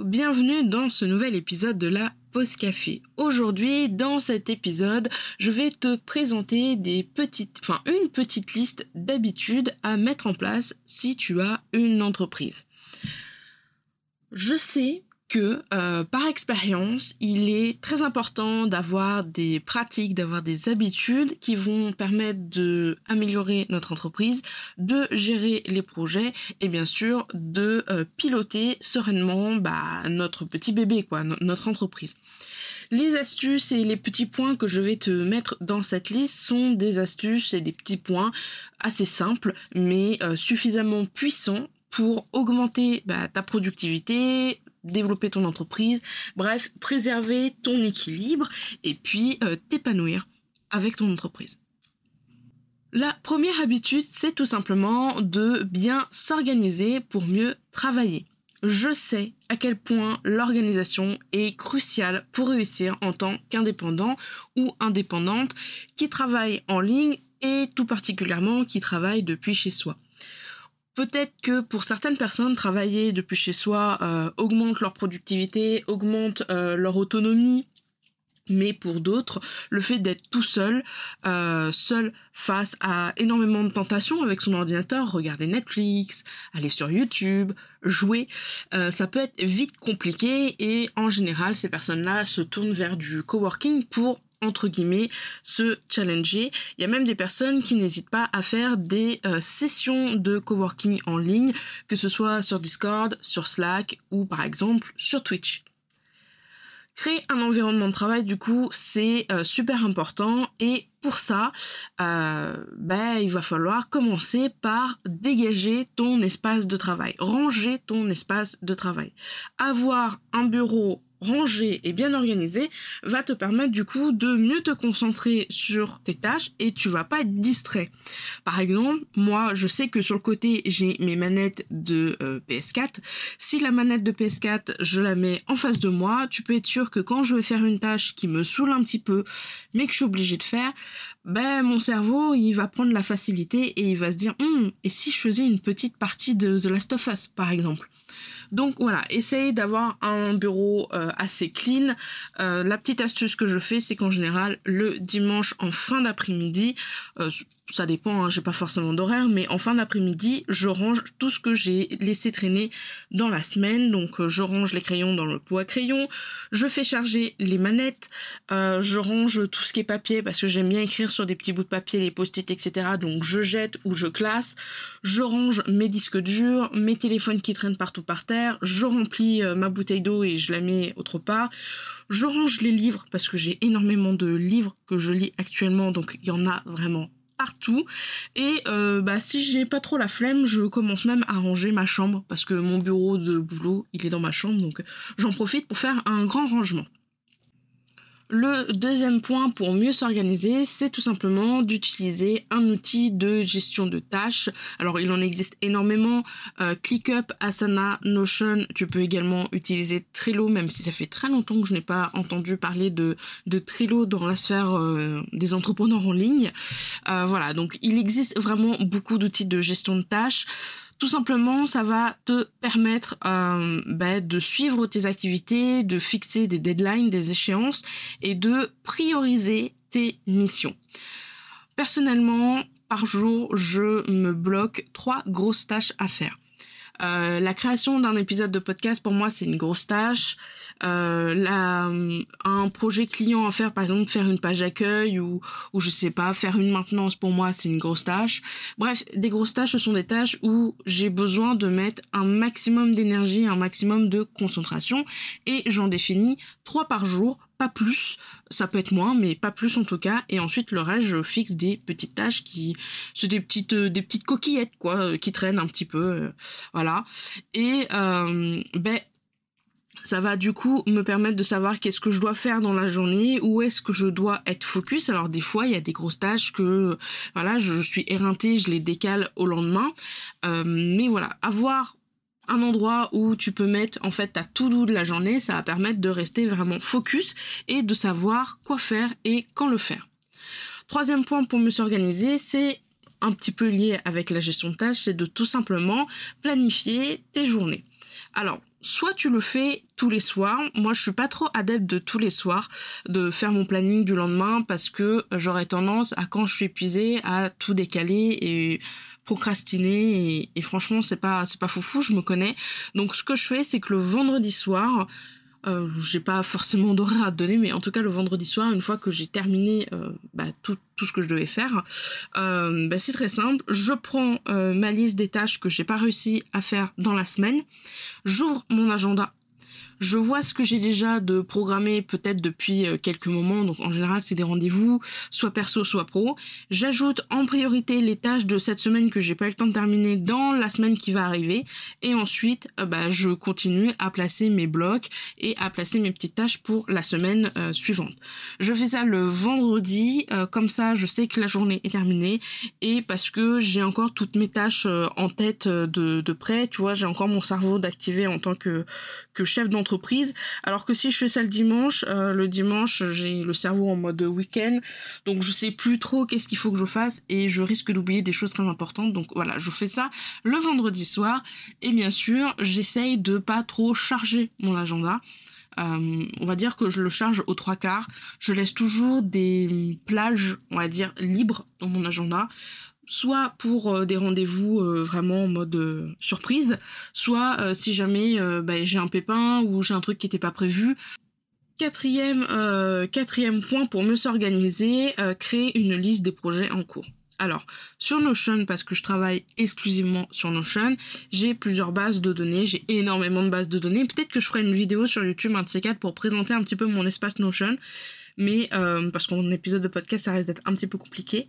Bienvenue dans ce nouvel épisode de la Pause Café. Aujourd'hui, dans cet épisode, je vais te présenter des petites, enfin une petite liste d'habitudes à mettre en place si tu as une entreprise. Je sais que euh, par expérience, il est très important d'avoir des pratiques, d'avoir des habitudes qui vont permettre de améliorer notre entreprise, de gérer les projets et bien sûr de euh, piloter sereinement bah, notre petit bébé, quoi, notre entreprise. Les astuces et les petits points que je vais te mettre dans cette liste sont des astuces et des petits points assez simples mais euh, suffisamment puissants pour augmenter bah, ta productivité, développer ton entreprise, bref, préserver ton équilibre et puis euh, t'épanouir avec ton entreprise. La première habitude, c'est tout simplement de bien s'organiser pour mieux travailler. Je sais à quel point l'organisation est cruciale pour réussir en tant qu'indépendant ou indépendante qui travaille en ligne et tout particulièrement qui travaille depuis chez soi. Peut-être que pour certaines personnes, travailler depuis chez soi euh, augmente leur productivité, augmente euh, leur autonomie, mais pour d'autres, le fait d'être tout seul, euh, seul face à énormément de tentations avec son ordinateur, regarder Netflix, aller sur YouTube, jouer, ça peut être vite compliqué et en général, ces personnes-là se tournent vers du coworking pour entre guillemets, se challenger. Il y a même des personnes qui n'hésitent pas à faire des euh, sessions de coworking en ligne, que ce soit sur Discord, sur Slack ou par exemple sur Twitch. Créer un environnement de travail, du coup, c'est euh, super important et pour ça, euh, ben, il va falloir commencer par dégager ton espace de travail, ranger ton espace de travail. Avoir un bureau rangé et bien organisé va te permettre du coup de mieux te concentrer sur tes tâches et tu vas pas être distrait. Par exemple, moi je sais que sur le côté j'ai mes manettes de euh, PS4. Si la manette de PS4 je la mets en face de moi, tu peux être sûr que quand je vais faire une tâche qui me saoule un petit peu mais que je suis obligée de faire, ben mon cerveau il va prendre la facilité et il va se dire hum, et si je faisais une petite partie de The Last of Us par exemple? Donc voilà, essayez d'avoir un bureau euh, assez clean. Euh, la petite astuce que je fais, c'est qu'en général, le dimanche en fin d'après-midi, euh, ça dépend, hein, j'ai pas forcément d'horaire, mais en fin d'après-midi, je range tout ce que j'ai laissé traîner dans la semaine. Donc je range les crayons dans le pot à crayon, je fais charger les manettes, je range tout ce qui est papier parce que j'aime bien écrire sur des petits bouts de papier, les post-it, etc. Donc je jette ou je classe, je range mes disques durs, mes téléphones qui traînent partout par terre je remplis euh, ma bouteille d'eau et je la mets autre part. Je range les livres parce que j'ai énormément de livres que je lis actuellement, donc il y en a vraiment Et euh, bah, si j'ai pas trop la flemme, je commence même à ranger ma chambre parce que mon bureau de boulot il est dans ma chambre, donc j'en profite pour faire un grand rangement. Le deuxième point pour mieux s'organiser, c'est tout simplement d'utiliser un outil de gestion de tâches. Alors il en existe énormément, euh, ClickUp, Asana, Notion, tu peux également utiliser Trello, même si ça fait très longtemps que je n'ai pas entendu parler de, de Trello dans la sphère euh, des entrepreneurs en ligne. Euh, voilà, donc il existe vraiment beaucoup d'outils de gestion de tâches. Tout simplement, ça va te permettre euh, bah, de suivre tes activités, de fixer des deadlines, des échéances et de prioriser tes missions. Personnellement, par jour, je me bloque trois grosses tâches à faire. Euh, la création d'un épisode de podcast pour moi c'est une grosse tâche. Euh, la, un projet client à faire par exemple faire une page d'accueil ou ou je sais pas faire une maintenance pour moi c'est une grosse tâche. Bref des grosses tâches ce sont des tâches où j'ai besoin de mettre un maximum d'énergie, un maximum de concentration et j'en définis trois par jour plus, ça peut être moins, mais pas plus en tout cas. Et ensuite le reste, je fixe des petites tâches qui, c'est des petites, euh, des petites coquillettes quoi, euh, qui traînent un petit peu, euh, voilà. Et ben ça va du coup me permettre de savoir qu'est-ce que je dois faire dans la journée, où est-ce que je dois être focus. Alors des fois, il y a des grosses tâches que voilà, je, suis éreintée, je les décale au lendemain. mais voilà, avoir un endroit où tu peux mettre en fait ta tout doux de la journée, ça va permettre de rester vraiment focus et de savoir quoi faire et quand le faire. Troisième point pour mieux s'organiser, c'est un petit peu lié avec la gestion de tâches, c'est de tout simplement planifier tes journées. Alors, soit tu le fais tous les soirs. Moi, je suis pas trop adepte de tous les soirs de faire mon planning du lendemain parce que j'aurais tendance à quand je suis épuisée à tout décaler et procrastiner et, franchement c'est pas c'est pas foufou je me connais donc ce que je fais c'est que le vendredi soir euh, j'ai pas forcément d'horaire à te donner, mais en tout cas le vendredi soir, une fois que j'ai terminé euh, bah, tout, ce que je devais faire, euh, bah, c'est très simple. Je prends ma liste des tâches que j'ai pas réussi à faire dans la semaine, j'ouvre mon agenda je vois ce que j'ai déjà de programmé peut-être depuis euh, quelques moments, donc en général c'est des rendez-vous, soit perso, soit pro. J'ajoute en priorité les tâches de cette semaine que j'ai pas eu le temps de terminer dans la semaine qui va arriver, et ensuite euh, bah, je continue à placer mes blocs et à placer mes petites tâches pour la semaine euh, suivante. Je fais ça le vendredi, comme ça je sais que la journée est terminée, et parce que j'ai encore toutes mes tâches en tête de, de près, tu vois, j'ai encore mon cerveau d'activer en tant que, que chef d'entreprise alors que si je fais ça le dimanche, euh, le dimanche, j'ai le cerveau en mode week-end. Donc je sais plus trop qu'est-ce qu'il faut que je fasse et je risque d'oublier des choses très importantes. Donc voilà, je fais ça le vendredi soir. Et bien sûr, j'essaye de pas trop charger mon agenda. Euh, on va dire que je le charge aux trois quarts. Je laisse toujours des plages, on va dire, libres dans mon agenda soit pour euh, des rendez-vous euh, vraiment en mode euh, surprise, soit si jamais bah, j'ai un pépin ou j'ai un truc qui n'était pas prévu. Quatrième, quatrième point pour mieux s'organiser, créer une liste des projets en cours. Alors, sur Notion, parce que je travaille exclusivement sur Notion, j'ai plusieurs bases de données, j'ai énormément de bases de données. Peut-être que je ferai une vidéo sur YouTube, un de ces quatre, pour présenter un petit peu mon espace Notion mais parce qu'en épisode de podcast ça risque d'être un petit peu compliqué.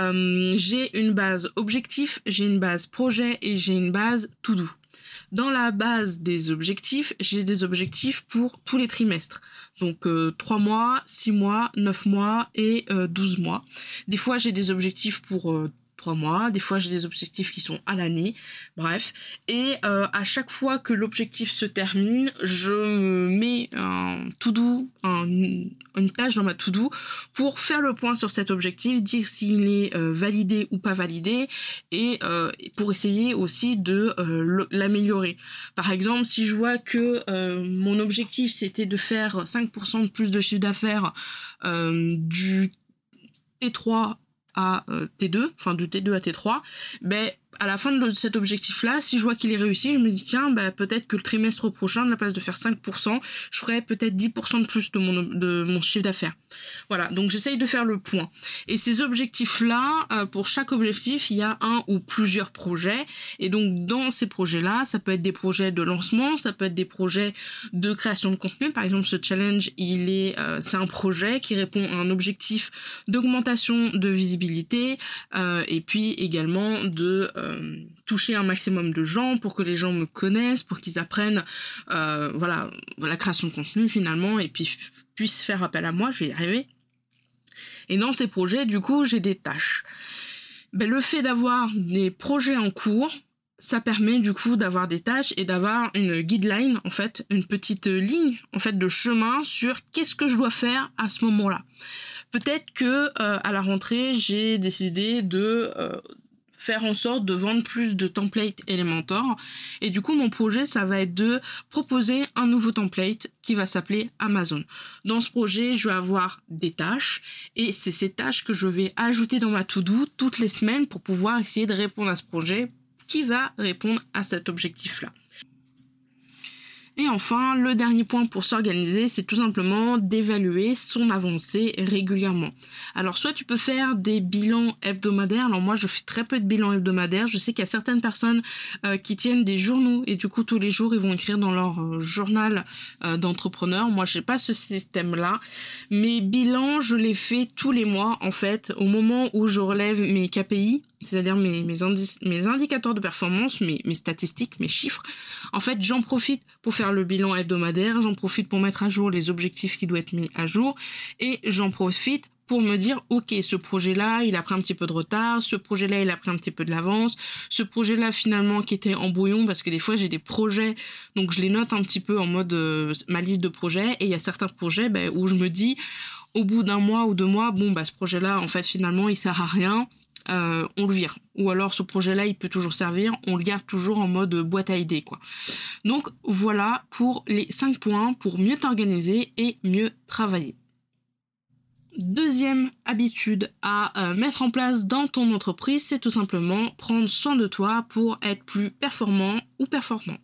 Euh, j'ai une base objectif, j'ai une base projet et j'ai une base tout doux. Dans la base des objectifs, j'ai des objectifs pour tous les trimestres. Donc euh, 3 mois, 6 mois, 9 mois et euh, 12 mois. Des fois j'ai des objectifs pour euh, trois mois, des fois j'ai des objectifs qui sont à l'année, bref. Et euh, à chaque fois que l'objectif se termine, je me mets un tout doux, une tâche dans ma to do pour faire le point sur cet objectif, dire s'il est euh, validé ou pas validé, et euh, pour essayer aussi de l'améliorer. Par exemple, si je vois que mon objectif c'était de faire 5% de plus de chiffre d'affaires du T3 à euh, T2, enfin du T2 à T3, ben à la fin de cet objectif-là, si je vois qu'il est réussi, je me dis tiens, bah, peut-être que le trimestre prochain, de la place de faire 5%, je ferai peut-être 10% de plus de mon, de mon chiffre d'affaires. Voilà, donc j'essaye de faire le point. Et ces objectifs-là, euh, pour chaque objectif, il y a un ou plusieurs projets. Et donc dans ces projets-là, ça peut être des projets de lancement, ça peut être des projets de création de contenu. Par exemple, ce challenge, il est, euh, c'est un projet qui répond à un objectif d'augmentation de visibilité euh, et puis également de euh, toucher un maximum de gens pour que les gens me connaissent, pour qu'ils apprennent euh, voilà la création de contenu finalement et puis puissent faire appel à moi, je vais y arriver. Et dans ces projets, du coup, j'ai des tâches. Ben, le fait d'avoir des projets en cours, ça permet du coup d'avoir des tâches et d'avoir une guideline en fait, une petite ligne en fait de chemin sur qu'est-ce que je dois faire à ce moment-là. Peut-être que euh, à la rentrée, j'ai décidé de faire en sorte de vendre plus de templates Elementor. Et du coup, mon projet, ça va être de proposer un nouveau template qui va s'appeler Amazon. Dans ce projet, je vais avoir des tâches et c'est ces tâches que je vais ajouter dans ma to-do toutes les semaines pour pouvoir essayer de répondre à ce projet qui va répondre à cet objectif-là. Et enfin, le dernier point pour s'organiser, c'est tout simplement d'évaluer son avancée régulièrement. Alors soit tu peux faire des bilans hebdomadaires, alors moi je fais très peu de bilans hebdomadaires, je sais qu'il y a certaines personnes euh, qui tiennent des journaux et du coup tous les jours ils vont écrire dans leur euh, journal euh, d'entrepreneur. Moi j'ai pas ce système-là. Mes bilans, je les fais tous les mois en fait, au moment où je relève mes KPI, c'est-à-dire mes, mes, indicateurs de performance, mes, mes statistiques, mes chiffres. En fait, j'en profite pour faire le bilan hebdomadaire, j'en profite pour mettre à jour les objectifs qui doivent être mis à jour, et j'en profite pour me dire, ok, ce projet-là, il a pris un petit peu de retard, ce projet-là, il a pris un petit peu de l'avance, ce projet-là, finalement, qui était en brouillon, parce que des fois, j'ai des projets, donc je les note un petit peu en mode euh, ma liste de projets, et il y a certains projets ben, où je me dis, au bout d'un mois ou deux mois, bon, bah, ce projet-là, en fait, finalement, il sert à rien, euh, on le vire. Ou alors ce projet-là, il peut toujours servir, on le garde toujours en mode boîte à idées, quoi. Donc voilà pour les 5 points pour mieux t'organiser et mieux travailler. Deuxième habitude à euh, mettre en place dans ton entreprise, c'est tout simplement prendre soin de toi pour être plus performant ou performante.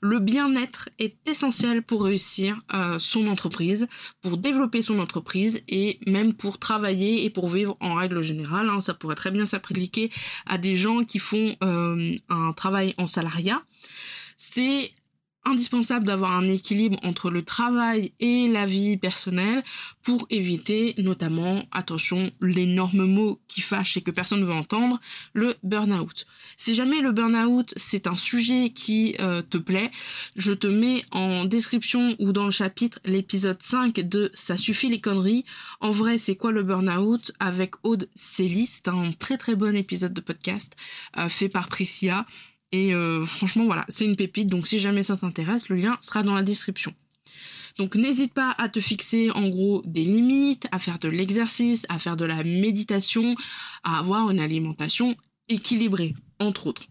Le bien-être est essentiel pour réussir euh, son entreprise, pour développer son entreprise et même pour travailler et pour vivre en règle générale. Hein. ça pourrait très bien s'appliquer à des gens qui font euh, un travail en salariat. C'est indispensable d'avoir un équilibre entre le travail et la vie personnelle pour éviter notamment, attention, l'énorme mot qui fâche et que personne ne veut entendre, le burn-out. Si jamais le burn-out c'est un sujet qui euh, te plaît, je te mets en description ou dans le chapitre l'épisode 5 de Ça suffit les conneries. En vrai, c'est quoi le burn-out? Avec Aude Célie, c'est un très très bon épisode de podcast euh, fait par Priscilla et euh, franchement, voilà, c'est une pépite. Donc si jamais ça t'intéresse, le lien sera dans la description. Donc n'hésite pas à te fixer en gros des limites, à faire de l'exercice, à faire de la méditation, à avoir une alimentation équilibrée, entre autres.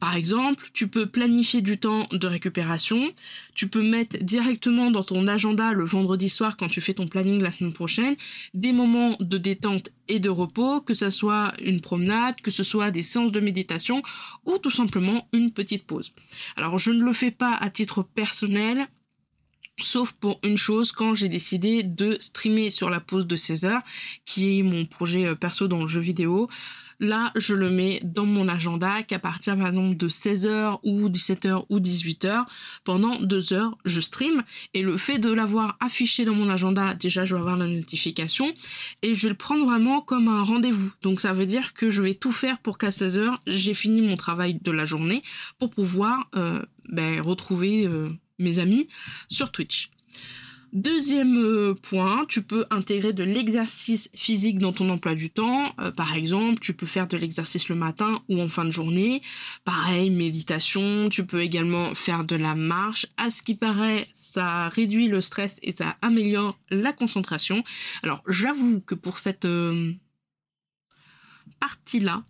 Par exemple, tu peux planifier du temps de récupération, tu peux mettre directement dans ton agenda le vendredi soir quand tu fais ton planning la semaine prochaine des moments de détente et de repos, que ce soit une promenade, que ce soit des séances de méditation ou tout simplement une petite pause. Alors je ne le fais pas à titre personnel, Sauf pour une chose, quand j'ai décidé de streamer sur la pause de 16 heures, qui est mon projet euh, perso dans le jeu vidéo, Là, je le mets dans mon agenda qu'à partir par exemple de 16h ou 17h ou 18h, pendant deux heures, je stream. Et le fait de l'avoir affiché dans mon agenda, déjà je vais avoir la notification et je vais le prendre vraiment comme un rendez-vous. Donc ça veut dire que je vais tout faire pour qu'à 16h, j'ai fini mon travail de la journée pour pouvoir euh, ben, retrouver euh, mes amis sur Twitch. Deuxième euh, point, tu peux intégrer de l'exercice physique dans ton emploi du temps. Euh, par exemple, tu peux faire de l'exercice le matin ou en fin de journée. Pareil, méditation. Tu peux également faire de la marche. À ce qui paraît, ça réduit le stress et ça améliore la concentration. Alors, j'avoue que pour cette euh, partie-là,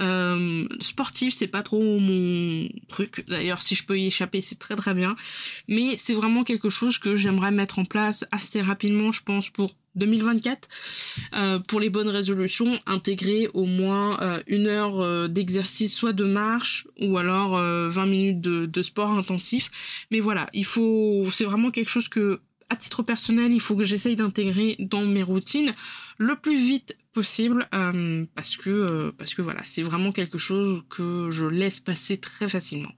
euh, sportif, c'est pas trop mon truc. D'ailleurs, si je peux y échapper, c'est très très bien. Mais c'est vraiment quelque chose que j'aimerais mettre en place assez rapidement, je pense, pour 2024. Euh, pour les bonnes résolutions, intégrer au moins euh, une heure euh, d'exercice, soit de marche ou alors 20 minutes de, de sport intensif. Mais voilà, il faut, c'est vraiment quelque chose que à titre personnel, il faut que j'essaye d'intégrer dans mes routines le plus vite possible euh, parce que euh, parce que voilà, c'est vraiment quelque chose que je laisse passer très facilement.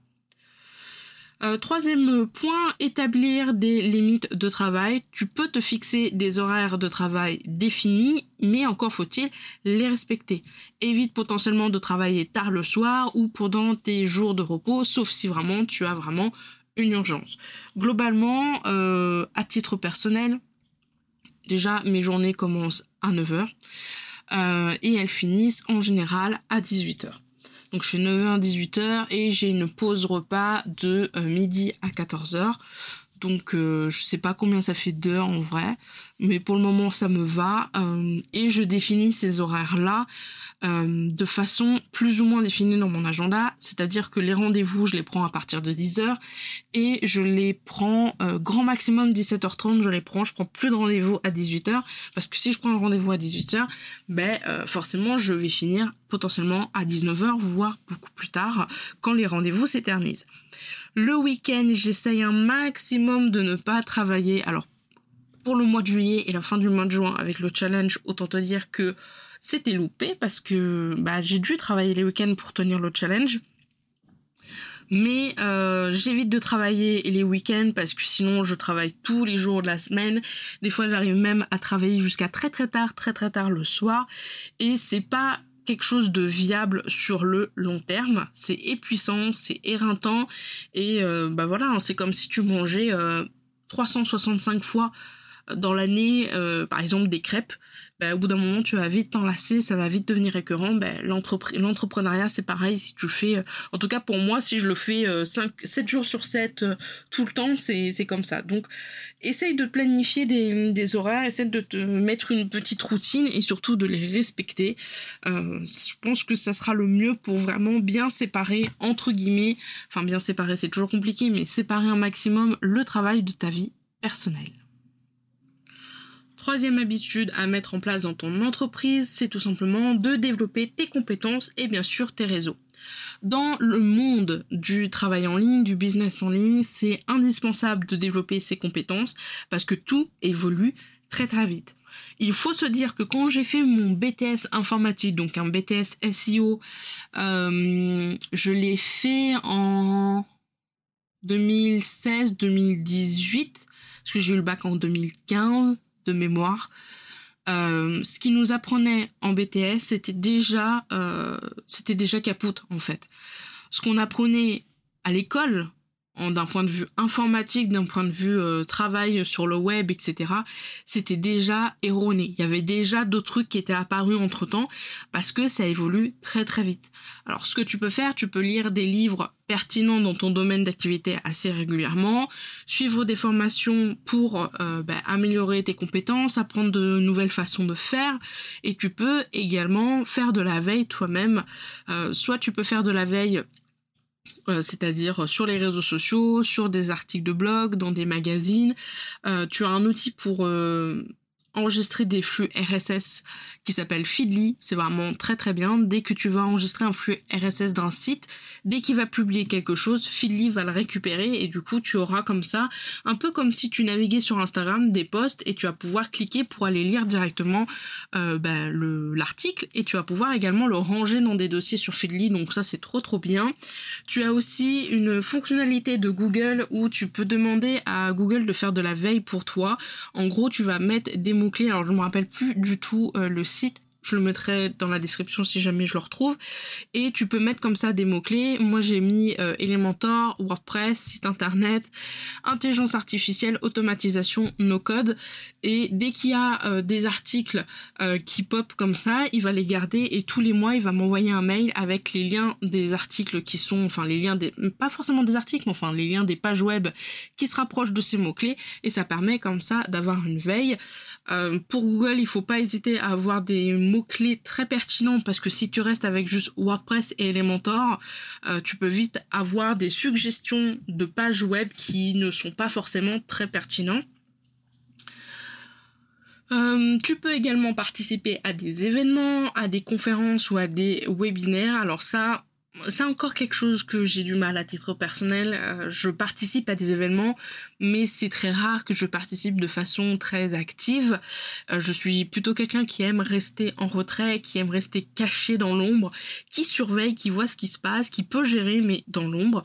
Euh, troisième point, établir des limites de travail. Tu peux te fixer des horaires de travail définis, mais encore faut-il les respecter. Évite potentiellement de travailler tard le soir ou pendant tes jours de repos, sauf si vraiment tu as vraiment une urgence. Globalement, à titre personnel, déjà mes journées commencent à 9h euh, et elles finissent en général à 18h. Donc je fais 9h 18h et j'ai une pause repas de euh, midi à 14h. Donc je sais pas combien ça fait d'heures en vrai, mais pour le moment ça me va et je définis ces horaires là euh, de façon plus ou moins définie dans mon agenda, c'est-à-dire que les rendez-vous, je les prends à partir de 10h et je les prends euh, grand maximum 17h30, je les prends, je prends plus de rendez-vous à 18h parce que si je prends un rendez-vous à 18h, ben euh, forcément je vais finir potentiellement à 19h voire beaucoup plus tard quand les rendez-vous s'éternisent. Le week-end, j'essaye un maximum de ne pas travailler. Alors pour le mois de juillet et la fin du mois de juin avec le challenge, autant te dire que c'était loupé parce que bah, j'ai dû travailler les week-ends pour tenir le challenge. Mais euh, j'évite de travailler les week-ends parce que sinon je travaille tous les jours de la semaine. Des fois j'arrive même à travailler jusqu'à très très tard, très très tard le soir. Et c'est pas quelque chose de viable sur le long terme. C'est épuisant, c'est éreintant. Et euh, bah voilà, hein, c'est comme si tu mangeais 365 euh, fois dans l'année, par exemple, des crêpes, bah, au bout d'un moment, tu vas vite t'enlacer, ça va vite devenir récurrent. Bah, L'entrepreneuriat, c'est pareil, si tu le fais, euh, en tout cas pour moi, si je le fais 5, euh, 7 jours sur 7, tout le temps, c'est comme ça. Donc, essaye de planifier des, horaires, essaye de te mettre une petite routine et surtout de les respecter. je pense que ça sera le mieux pour vraiment bien séparer, entre guillemets, enfin bien séparer, c'est toujours compliqué, mais séparer un maximum le travail de ta vie personnelle. Troisième habitude à mettre en place dans ton entreprise, c'est tout simplement de développer tes compétences et bien sûr tes réseaux. Dans le monde du travail en ligne, du business en ligne, c'est indispensable de développer ses compétences parce que tout évolue très très vite. Il faut se dire que quand j'ai fait mon BTS informatique, donc un BTS SEO, euh, je l'ai fait en 2016-2018, parce que j'ai eu le bac en 2015 de mémoire. Euh, ce qui nous apprenait en BTS, c'était déjà, euh, c'était déjà capote en fait. Ce qu'on apprenait à l'école, d'un point de vue informatique, d'un point de vue euh, travail sur le web, etc., c'était déjà erroné. Il y avait déjà d'autres trucs qui étaient apparus entre temps parce que ça évolue très très vite. Alors ce que tu peux faire, tu peux lire des livres pertinents dans ton domaine d'activité assez régulièrement, suivre des formations pour euh, bah, améliorer tes compétences, apprendre de nouvelles façons de faire, et tu peux également faire de la veille toi-même. Euh, soit tu peux faire de la veille euh, c'est-à-dire sur les réseaux sociaux, sur des articles de blog, dans des magazines. Euh, tu as un outil pour euh, enregistrer des flux RSS qui s'appelle Feedly. C'est vraiment très très bien. Dès que tu vas enregistrer un flux RSS d'un site, dès qu'il va publier quelque chose, Feedly va le récupérer et du coup tu auras comme ça, un peu comme si tu naviguais sur Instagram, des posts et tu vas pouvoir cliquer pour aller lire directement euh, ben, l'article et tu vas pouvoir également le ranger dans des dossiers sur Feedly. Donc ça c'est trop trop bien. Tu as aussi une fonctionnalité de Google où tu peux demander à Google de faire de la veille pour toi. En gros tu vas mettre des mots clés Alors je me rappelle plus du tout euh, le site je le mettrai dans la description si jamais je le retrouve. Et tu peux mettre comme ça des mots-clés. Moi, j'ai mis euh, Elementor, WordPress, site internet, intelligence artificielle, automatisation, no-code. Et dès qu'il y a euh, des articles euh, qui pop comme ça, il va les garder et tous les mois, il va m'envoyer un mail avec les liens des articles qui sont, enfin, les liens des, pas forcément des articles, mais enfin, les liens des pages web qui se rapprochent de ces mots-clés. Et ça permet comme ça d'avoir une veille. Pour Google, il faut pas hésiter à avoir des mots mots-clés très pertinents parce que si tu restes avec juste WordPress et Elementor, euh, tu peux vite avoir des suggestions de pages web qui ne sont pas forcément très pertinents. Euh, tu peux également participer à des événements, à des conférences ou à des webinaires. Alors ça, c'est encore quelque chose que j'ai du mal à titre personnel. Euh, je participe à des événements, mais c'est très rare que je participe de façon très active. Euh, je suis plutôt quelqu'un qui aime rester en retrait, qui aime rester caché dans l'ombre, qui surveille, qui voit ce qui se passe, qui peut gérer, mais dans l'ombre.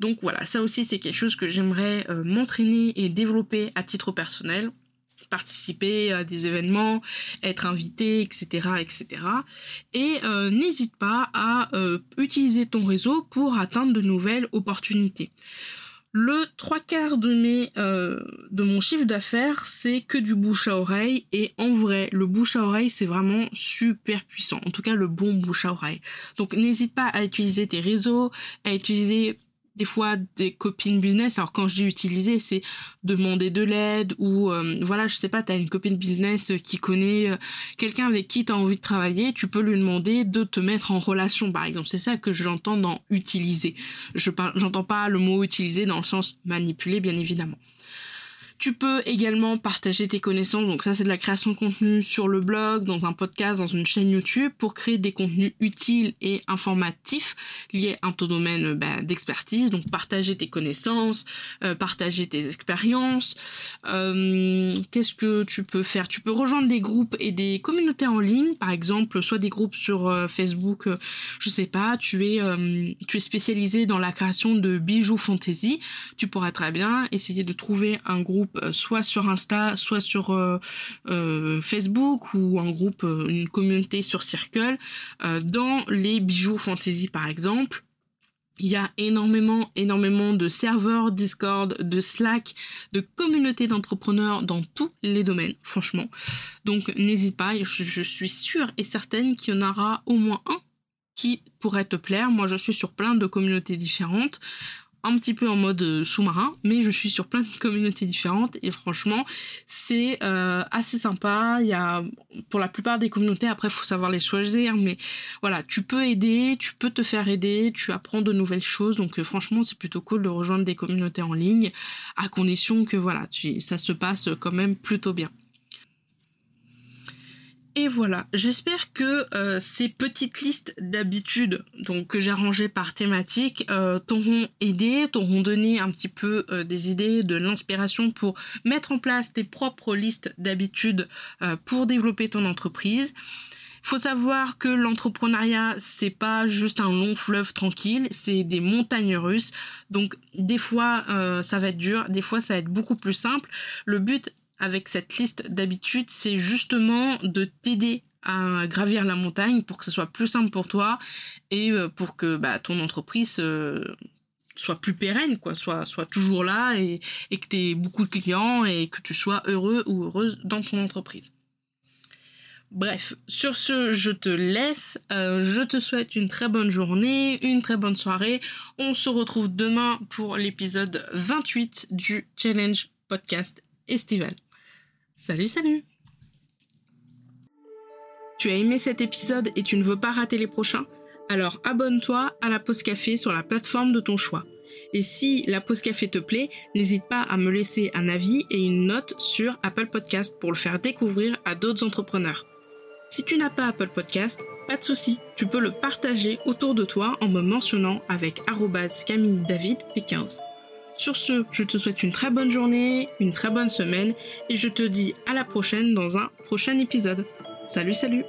Donc voilà, ça aussi c'est quelque chose que j'aimerais euh, m'entraîner et développer à titre personnel participer à des événements, être invité, etc. etc. Et euh, n'hésite pas à euh, utiliser ton réseau pour atteindre de nouvelles opportunités. Le trois quarts de, mes, euh, de mon chiffre d'affaires, c'est que du bouche à oreille. Et en vrai, le bouche à oreille, c'est vraiment super puissant. En tout cas, le bon bouche à oreille. Donc n'hésite pas à utiliser tes réseaux, à utiliser des fois des copines business. Alors quand je dis utiliser, c'est demander de l'aide ou euh, voilà, je sais pas, tu as une copine business qui connaît euh, quelqu'un avec qui tu as envie de travailler, tu peux lui demander de te mettre en relation par exemple. C'est ça que j'entends dans utiliser. Je parle j'entends pas le mot utiliser dans le sens manipuler bien évidemment. Tu peux également partager tes connaissances, donc ça c'est de la création de contenu sur le blog, dans un podcast, dans une chaîne YouTube, pour créer des contenus utiles et informatifs liés à ton domaine bah, d'expertise. Donc partager tes connaissances, euh, partager tes expériences. Euh, qu'est-ce que tu peux faire? Tu peux rejoindre des groupes et des communautés en ligne, par exemple, soit des groupes sur euh, Facebook, je sais pas, tu es, tu es spécialisé dans la création de bijoux fantasy, tu pourras très bien essayer de trouver un groupe euh, soit sur Insta, soit sur euh, euh, Facebook ou un groupe, une communauté sur Circle, dans les bijoux fantasy par exemple. Il y a énormément, énormément de serveurs Discord, de Slack, de communautés d'entrepreneurs dans tous les domaines, franchement. Donc n'hésite pas, je, suis sûre et certaine qu'il y en aura au moins un qui pourrait te plaire. Moi, je suis sur plein de communautés différentes un petit peu en mode euh, sous-marin, mais je suis sur plein de communautés différentes et franchement, c'est euh, assez sympa. Il y a pour la plupart des communautés, après, faut savoir les choisir, mais voilà, tu peux aider, tu peux te faire aider, tu apprends de nouvelles choses. Donc euh, franchement, c'est plutôt cool de rejoindre des communautés en ligne, à condition que voilà, tu, ça se passe quand même plutôt bien. Et voilà, j'espère que euh, ces petites listes d'habitudes que j'ai rangées par thématique euh, t'auront aidé, t'auront donné un petit peu euh, des idées, de l'inspiration pour mettre en place tes propres listes d'habitudes pour développer ton entreprise. Faut savoir que l'entrepreneuriat, c'est pas juste un long fleuve tranquille, c'est des montagnes russes. Donc des fois ça va être dur, des fois ça va être beaucoup plus simple. Le but avec cette liste d'habitudes, c'est justement de t'aider à gravir la montagne pour que ce soit plus simple pour toi et euh, pour que bah, ton entreprise euh, soit plus pérenne, quoi, soit, soit toujours là et, que tu aies beaucoup de clients et que tu sois heureux ou heureuse dans ton entreprise. Bref, sur ce, je te laisse. Euh, je te souhaite une très bonne journée, une très bonne soirée. On se retrouve demain pour l'épisode 28 du Challenge Podcast Estival. Salut, salut Tu as aimé cet épisode et tu ne veux pas rater les prochains? Alors abonne-toi à la pause café sur la plateforme de ton choix. Et si la pause café te plaît, n'hésite pas à me laisser un avis et une note sur Apple Podcast pour le faire découvrir à d'autres entrepreneurs. Si tu n'as pas Apple Podcast, pas de souci, tu peux le partager autour de toi en me mentionnant avec Camille David P15. Sur ce, je te souhaite une très bonne journée, une très bonne semaine et je te dis à la prochaine dans un prochain épisode. Salut salut